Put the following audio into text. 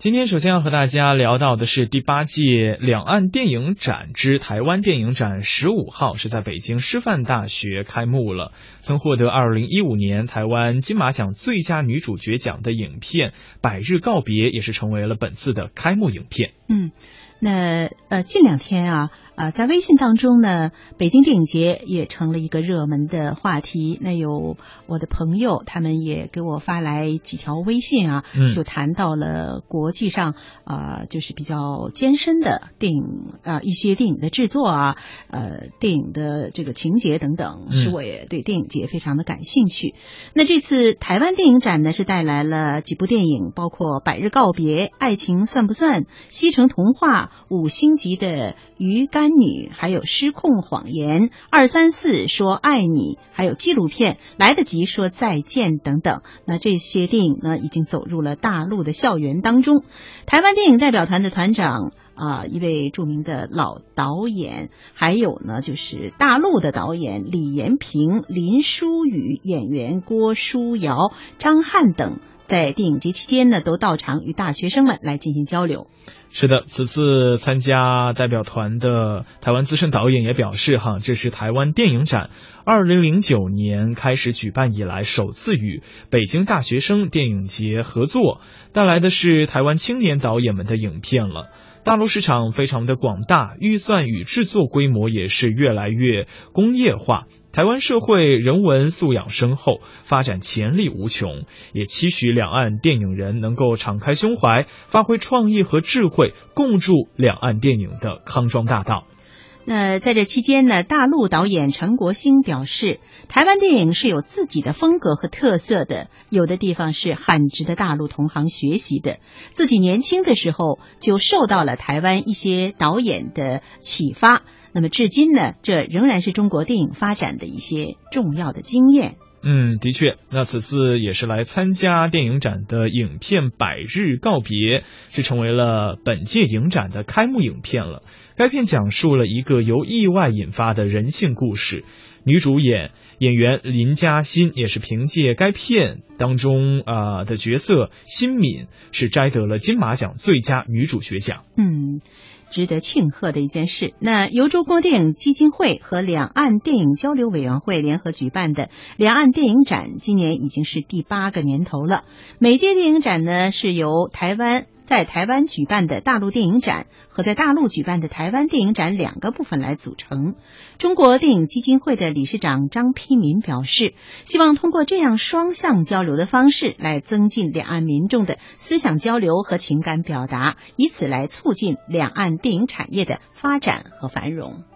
今天首先要和大家聊到的是第八届两岸电影展之台湾电影展，十五号是在北京师范大学开幕了。曾获得二零一五年台湾金马奖最佳女主角奖的影片《百日告别》也是成为了本次的开幕影片。嗯。那呃，近两天啊，呃，在微信当中呢，北京电影节也成了一个热门的话题。那有我的朋友，他们也给我发来几条微信啊，就谈到了国际上啊，就是比较艰深的电影啊，一些电影的制作啊，呃，电影的这个情节等等，使我也对电影节非常的感兴趣。那这次台湾电影展呢，是带来了几部电影，包括《百日告别》《爱情算不算》《西城童话》。五星级的鱼干女，还有失控谎言，二三四说爱你，还有纪录片来得及说再见等等。那这些电影呢，已经走入了大陆的校园当中。台湾电影代表团的团长啊，一位著名的老导演，还有呢，就是大陆的导演李延平、林书宇，演员郭书瑶、张翰等。在电影节期间呢，都到场与大学生们来进行交流。是的，此次参加代表团的台湾资深导演也表示，哈，这是台湾电影展二零零九年开始举办以来首次与北京大学生电影节合作，带来的是台湾青年导演们的影片了。大陆市场非常的广大，预算与制作规模也是越来越工业化。台湾社会人文素养深厚，发展潜力无穷，也期许两岸电影人能够敞开胸怀，发挥创意和智慧，共筑两岸电影的康庄大道。那在这期间呢，大陆导演陈国兴表示，台湾电影是有自己的风格和特色的，有的地方是很值得大陆同行学习的。自己年轻的时候就受到了台湾一些导演的启发，那么至今呢，这仍然是中国电影发展的一些重要的经验。嗯，的确，那此次也是来参加电影展的影片《百日告别》，是成为了本届影展的开幕影片了。该片讲述了一个由意外引发的人性故事，女主演演员林嘉欣也是凭借该片当中啊的角色辛敏，是摘得了金马奖最佳女主角奖。嗯。值得庆贺的一件事。那由中国电影基金会和两岸电影交流委员会联合举办的两岸电影展，今年已经是第八个年头了。每届电影展呢，是由台湾。在台湾举办的大陆电影展和在大陆举办的台湾电影展两个部分来组成。中国电影基金会的理事长张丕民表示，希望通过这样双向交流的方式来增进两岸民众的思想交流和情感表达，以此来促进两岸电影产业的发展和繁荣。